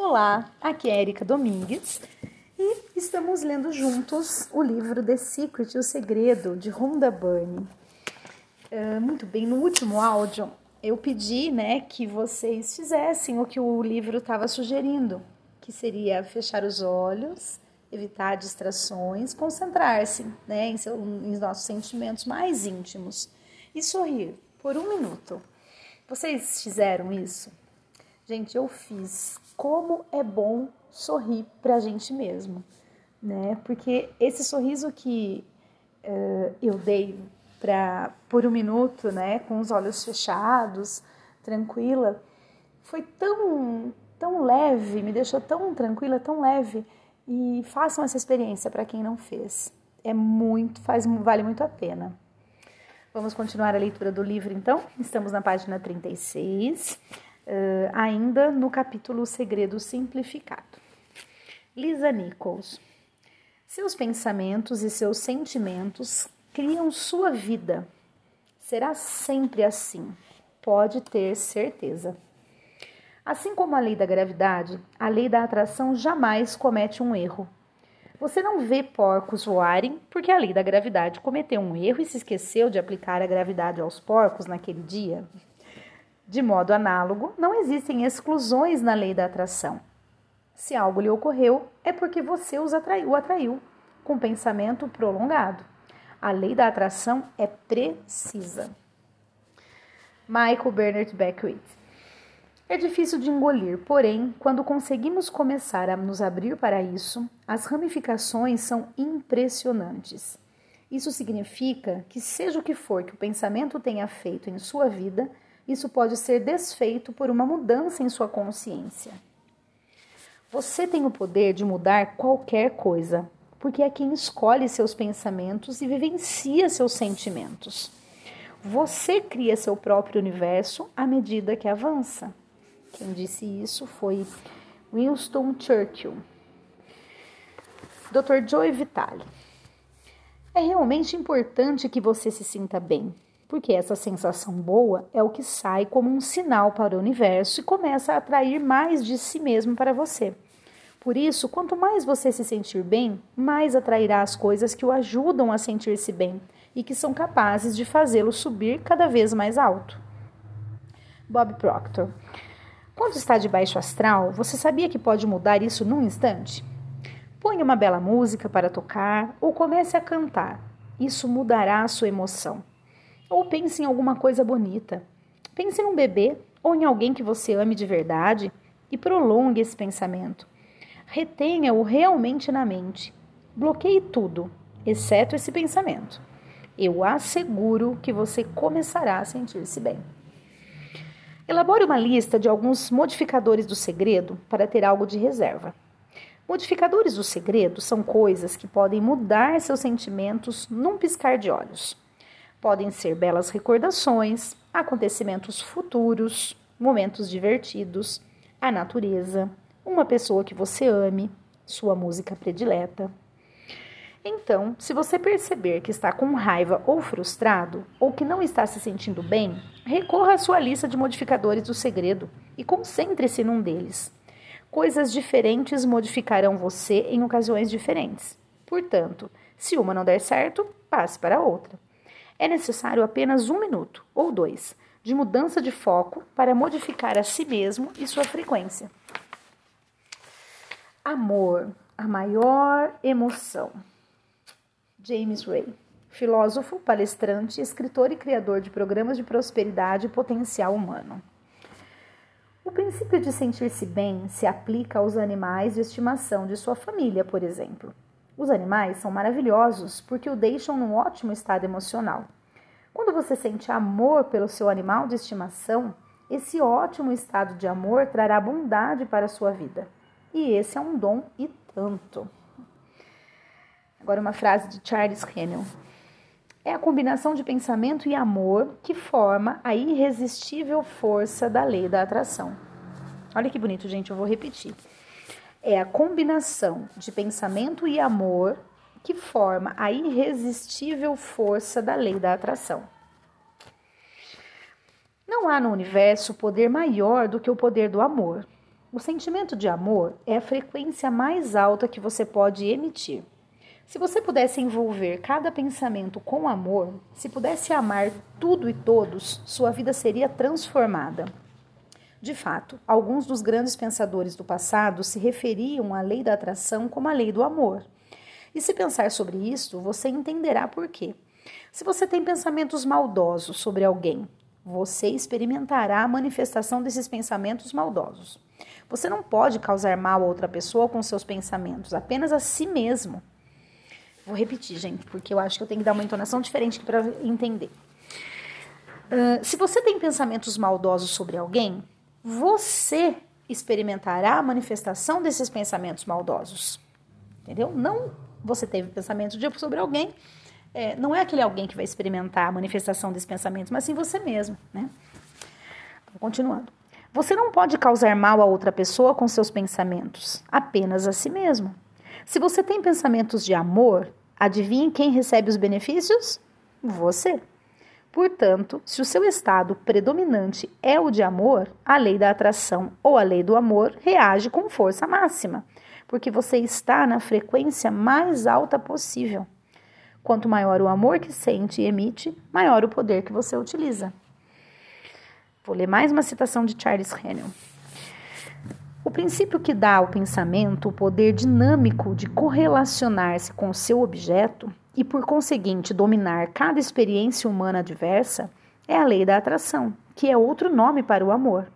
Olá, aqui é Erika Domingues e estamos lendo juntos o livro The Secret, O Segredo, de Rhonda Byrne. Uh, muito bem, no último áudio eu pedi né, que vocês fizessem o que o livro estava sugerindo, que seria fechar os olhos, evitar distrações, concentrar-se né, em, em nossos sentimentos mais íntimos e sorrir por um minuto. Vocês fizeram isso? Gente, eu fiz. Como é bom sorrir pra gente mesmo, né? Porque esse sorriso que uh, eu dei pra, por um minuto, né, com os olhos fechados, tranquila, foi tão, tão leve, me deixou tão tranquila, tão leve. E façam essa experiência para quem não fez. É muito, faz, vale muito a pena. Vamos continuar a leitura do livro, então. Estamos na página 36, uh, ainda no capítulo Segredo Simplificado. Lisa Nichols. Seus pensamentos e seus sentimentos criam sua vida. Será sempre assim, pode ter certeza. Assim como a lei da gravidade, a lei da atração jamais comete um erro. Você não vê porcos voarem porque a lei da gravidade cometeu um erro e se esqueceu de aplicar a gravidade aos porcos naquele dia. De modo análogo, não existem exclusões na lei da atração. Se algo lhe ocorreu, é porque você os atraiu, o atraiu com pensamento prolongado. A lei da atração é precisa. Michael Bernard Beckwith é difícil de engolir, porém, quando conseguimos começar a nos abrir para isso, as ramificações são impressionantes. Isso significa que, seja o que for que o pensamento tenha feito em sua vida, isso pode ser desfeito por uma mudança em sua consciência. Você tem o poder de mudar qualquer coisa, porque é quem escolhe seus pensamentos e vivencia seus sentimentos. Você cria seu próprio universo à medida que avança. Quem disse isso foi Winston Churchill. Dr. Joe Vitale. É realmente importante que você se sinta bem, porque essa sensação boa é o que sai como um sinal para o universo e começa a atrair mais de si mesmo para você. Por isso, quanto mais você se sentir bem, mais atrairá as coisas que o ajudam a sentir-se bem e que são capazes de fazê-lo subir cada vez mais alto. Bob Proctor. Quando está de baixo astral, você sabia que pode mudar isso num instante? Põe uma bela música para tocar ou comece a cantar. Isso mudará a sua emoção. Ou pense em alguma coisa bonita. Pense num bebê ou em alguém que você ame de verdade e prolongue esse pensamento. Retenha-o realmente na mente. Bloqueie tudo, exceto esse pensamento. Eu asseguro que você começará a sentir-se bem. Elabore uma lista de alguns modificadores do segredo para ter algo de reserva. Modificadores do segredo são coisas que podem mudar seus sentimentos num piscar de olhos. Podem ser belas recordações, acontecimentos futuros, momentos divertidos, a natureza, uma pessoa que você ame, sua música predileta. Então, se você perceber que está com raiva ou frustrado, ou que não está se sentindo bem, recorra à sua lista de modificadores do segredo e concentre-se num deles. Coisas diferentes modificarão você em ocasiões diferentes. Portanto, se uma não der certo, passe para outra. É necessário apenas um minuto ou dois de mudança de foco para modificar a si mesmo e sua frequência. Amor, a maior emoção. James Ray, filósofo, palestrante, escritor e criador de programas de prosperidade e potencial humano. O princípio de sentir-se bem se aplica aos animais de estimação de sua família, por exemplo. Os animais são maravilhosos porque o deixam num ótimo estado emocional. Quando você sente amor pelo seu animal de estimação, esse ótimo estado de amor trará bondade para a sua vida. E esse é um dom e tanto. Agora, uma frase de Charles Hennel. É a combinação de pensamento e amor que forma a irresistível força da lei da atração. Olha que bonito, gente, eu vou repetir. É a combinação de pensamento e amor que forma a irresistível força da lei da atração. Não há no universo poder maior do que o poder do amor. O sentimento de amor é a frequência mais alta que você pode emitir. Se você pudesse envolver cada pensamento com amor, se pudesse amar tudo e todos, sua vida seria transformada. De fato, alguns dos grandes pensadores do passado se referiam à lei da atração como a lei do amor. E se pensar sobre isso, você entenderá por quê. Se você tem pensamentos maldosos sobre alguém, você experimentará a manifestação desses pensamentos maldosos. Você não pode causar mal a outra pessoa com seus pensamentos, apenas a si mesmo. Vou repetir, gente, porque eu acho que eu tenho que dar uma entonação diferente para entender. Uh, se você tem pensamentos maldosos sobre alguém, você experimentará a manifestação desses pensamentos maldosos. Entendeu? Não você teve pensamento sobre alguém, é, não é aquele alguém que vai experimentar a manifestação desses pensamentos, mas sim você mesmo, né? Então, continuando. Você não pode causar mal a outra pessoa com seus pensamentos, apenas a si mesmo. Se você tem pensamentos de amor, adivinhe quem recebe os benefícios? Você. Portanto, se o seu estado predominante é o de amor, a lei da atração ou a lei do amor reage com força máxima, porque você está na frequência mais alta possível. Quanto maior o amor que sente e emite, maior o poder que você utiliza. Vou ler mais uma citação de Charles Hennel. O princípio que dá ao pensamento o poder dinâmico de correlacionar-se com o seu objeto e, por conseguinte, dominar cada experiência humana diversa é a lei da atração, que é outro nome para o amor.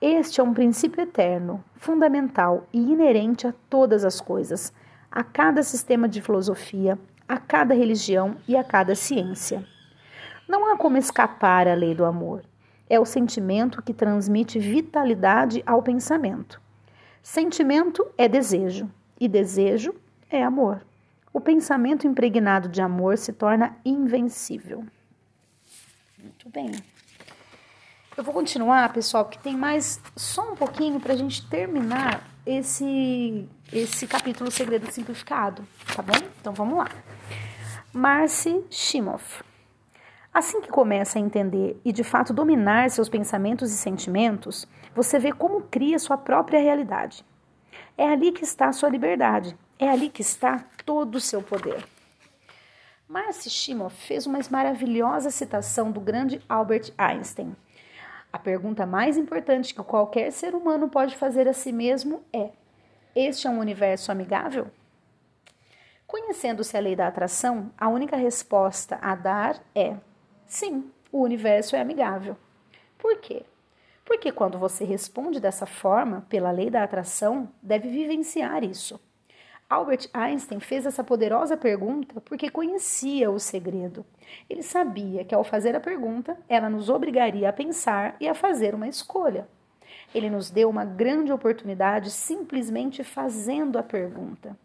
Este é um princípio eterno, fundamental e inerente a todas as coisas, a cada sistema de filosofia, a cada religião e a cada ciência. Não há como escapar à lei do amor é o sentimento que transmite vitalidade ao pensamento. Sentimento é desejo e desejo é amor. O pensamento impregnado de amor se torna invencível. Muito bem. Eu vou continuar, pessoal, porque tem mais só um pouquinho para a gente terminar esse esse capítulo Segredo Simplificado, tá bom? Então vamos lá. Marcy Shimoff. Assim que começa a entender e de fato dominar seus pensamentos e sentimentos, você vê como cria sua própria realidade. É ali que está a sua liberdade, é ali que está todo o seu poder. Marcy Shimoff fez uma maravilhosa citação do grande Albert Einstein. A pergunta mais importante que qualquer ser humano pode fazer a si mesmo é: Este é um universo amigável? Conhecendo-se a lei da atração, a única resposta a dar é Sim, o universo é amigável. Por quê? Porque quando você responde dessa forma, pela lei da atração, deve vivenciar isso. Albert Einstein fez essa poderosa pergunta porque conhecia o segredo. Ele sabia que ao fazer a pergunta, ela nos obrigaria a pensar e a fazer uma escolha. Ele nos deu uma grande oportunidade simplesmente fazendo a pergunta.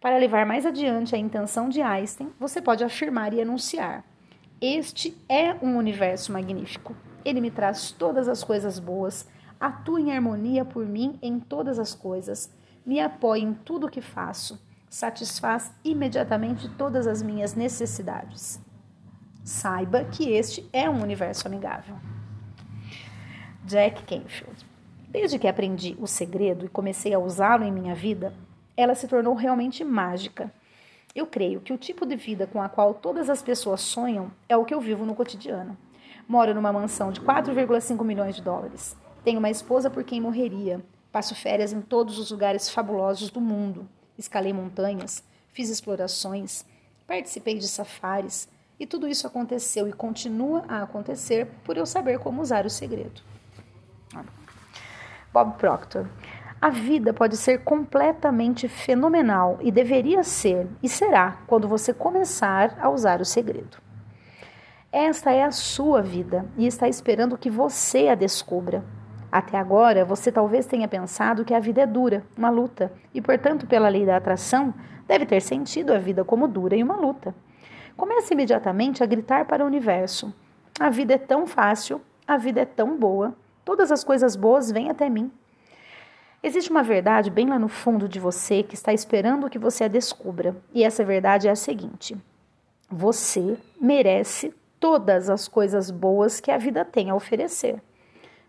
Para levar mais adiante a intenção de Einstein, você pode afirmar e anunciar: este é um universo magnífico. Ele me traz todas as coisas boas, atua em harmonia por mim em todas as coisas, me apoia em tudo o que faço, satisfaz imediatamente todas as minhas necessidades. Saiba que este é um universo amigável. Jack Canfield. Desde que aprendi o segredo e comecei a usá-lo em minha vida, ela se tornou realmente mágica eu creio que o tipo de vida com a qual todas as pessoas sonham é o que eu vivo no cotidiano. Moro numa mansão de 4,5 milhões de dólares. Tenho uma esposa por quem morreria. Passo férias em todos os lugares fabulosos do mundo. Escalei montanhas, fiz explorações, participei de safaris. E tudo isso aconteceu e continua a acontecer por eu saber como usar o segredo. Bob Proctor. A vida pode ser completamente fenomenal e deveria ser e será quando você começar a usar o segredo. Esta é a sua vida e está esperando que você a descubra. Até agora, você talvez tenha pensado que a vida é dura, uma luta, e, portanto, pela lei da atração, deve ter sentido a vida como dura e uma luta. Comece imediatamente a gritar para o universo: A vida é tão fácil, a vida é tão boa, todas as coisas boas vêm até mim. Existe uma verdade bem lá no fundo de você que está esperando que você a descubra. E essa verdade é a seguinte: você merece todas as coisas boas que a vida tem a oferecer.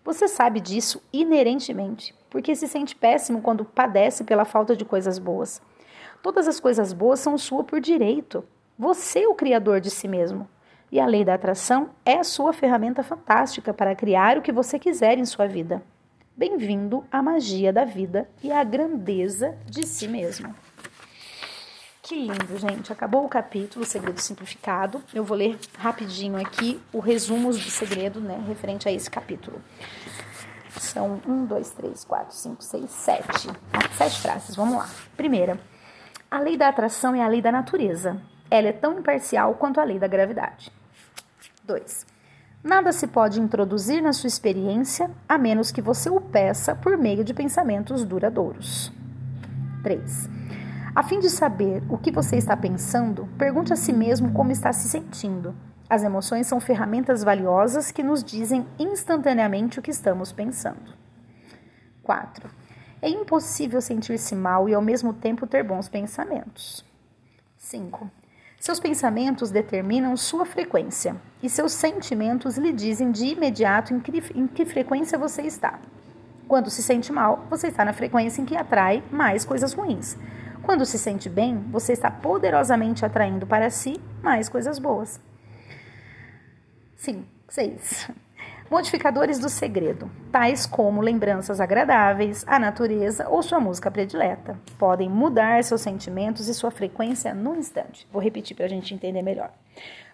Você sabe disso inerentemente, porque se sente péssimo quando padece pela falta de coisas boas. Todas as coisas boas são sua por direito. Você é o criador de si mesmo. E a lei da atração é a sua ferramenta fantástica para criar o que você quiser em sua vida. Bem-vindo à magia da vida e à grandeza de si mesmo. Que lindo, gente. Acabou o capítulo, segredo simplificado. Eu vou ler rapidinho aqui o resumo do segredo, né, referente a esse capítulo. São um, dois, três, quatro, cinco, seis, sete. Sete frases, vamos lá. Primeira, a lei da atração é a lei da natureza. Ela é tão imparcial quanto a lei da gravidade. 2. Nada se pode introduzir na sua experiência a menos que você o peça por meio de pensamentos duradouros. 3. A fim de saber o que você está pensando, pergunte a si mesmo como está se sentindo. As emoções são ferramentas valiosas que nos dizem instantaneamente o que estamos pensando. 4. É impossível sentir-se mal e ao mesmo tempo ter bons pensamentos. 5. Seus pensamentos determinam sua frequência e seus sentimentos lhe dizem de imediato em que, em que frequência você está. Quando se sente mal, você está na frequência em que atrai mais coisas ruins. Quando se sente bem, você está poderosamente atraindo para si mais coisas boas. Sim, seis. Modificadores do segredo, tais como lembranças agradáveis, a natureza ou sua música predileta, podem mudar seus sentimentos e sua frequência no instante. Vou repetir para a gente entender melhor.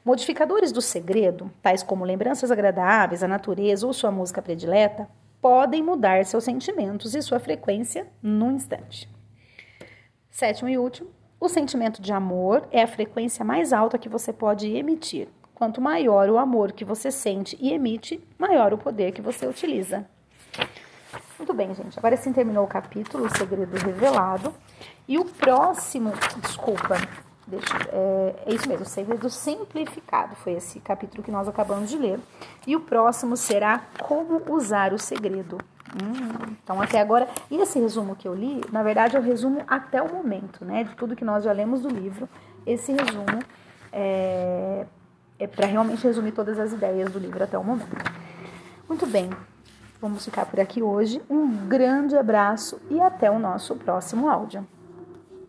Modificadores do segredo, tais como lembranças agradáveis, a natureza ou sua música predileta, podem mudar seus sentimentos e sua frequência no instante. Sétimo e último, o sentimento de amor é a frequência mais alta que você pode emitir. Quanto maior o amor que você sente e emite, maior o poder que você utiliza. Muito bem, gente. Agora sim terminou o capítulo, o segredo revelado. E o próximo, desculpa, deixa, é, é isso mesmo, o segredo simplificado. Foi esse capítulo que nós acabamos de ler. E o próximo será como usar o segredo. Hum, então, até agora, e esse resumo que eu li, na verdade, é o resumo até o momento, né? De tudo que nós já lemos do livro. Esse resumo é, é para realmente resumir todas as ideias do livro até o momento. Muito bem, vamos ficar por aqui hoje. Um grande abraço e até o nosso próximo áudio.